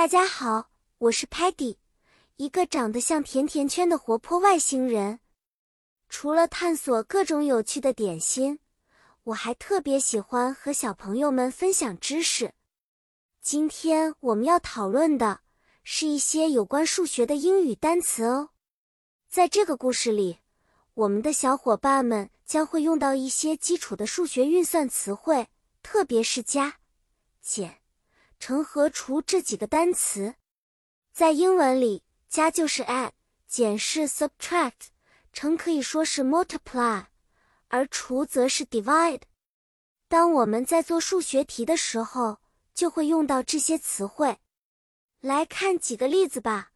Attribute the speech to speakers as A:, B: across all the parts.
A: 大家好，我是 Patty，一个长得像甜甜圈的活泼外星人。除了探索各种有趣的点心，我还特别喜欢和小朋友们分享知识。今天我们要讨论的是一些有关数学的英语单词哦。在这个故事里，我们的小伙伴们将会用到一些基础的数学运算词汇，特别是加、减。乘和除这几个单词，在英文里，加就是 add，减是 subtract，乘可以说是 multiply，而除则是 divide。当我们在做数学题的时候，就会用到这些词汇。来看几个例子吧。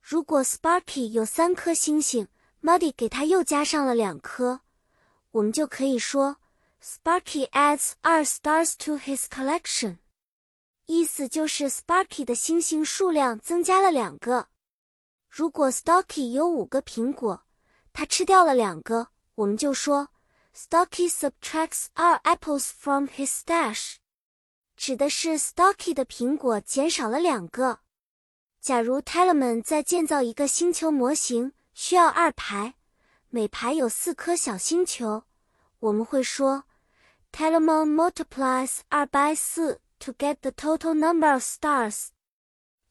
A: 如果 Sparky 有三颗星星，Muddy 给他又加上了两颗，我们就可以说 Sparky adds 二 stars to his collection。意思就是 Sparky 的星星数量增加了两个。如果 Stocky 有五个苹果，他吃掉了两个，我们就说 Stocky subtracts our apples from his stash，指的是 Stocky 的苹果减少了两个。假如 Tellerman 在建造一个星球模型，需要二排，每排有四颗小星球，我们会说 Tellerman multiplies 二 by 四。To get the total number of stars，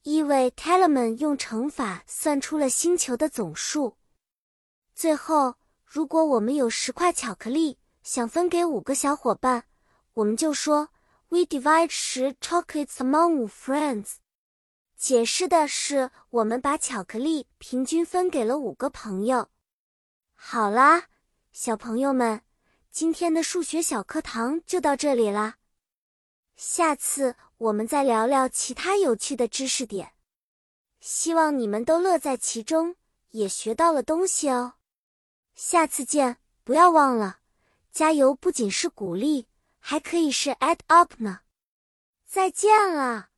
A: 意味 Tellerman 用乘法算出了星球的总数。最后，如果我们有十块巧克力，想分给五个小伙伴，我们就说 We divide 十 chocolates among friends。解释的是我们把巧克力平均分给了五个朋友。好啦，小朋友们，今天的数学小课堂就到这里啦。下次我们再聊聊其他有趣的知识点，希望你们都乐在其中，也学到了东西哦。下次见，不要忘了，加油不仅是鼓励，还可以是 add up 呢。再见了。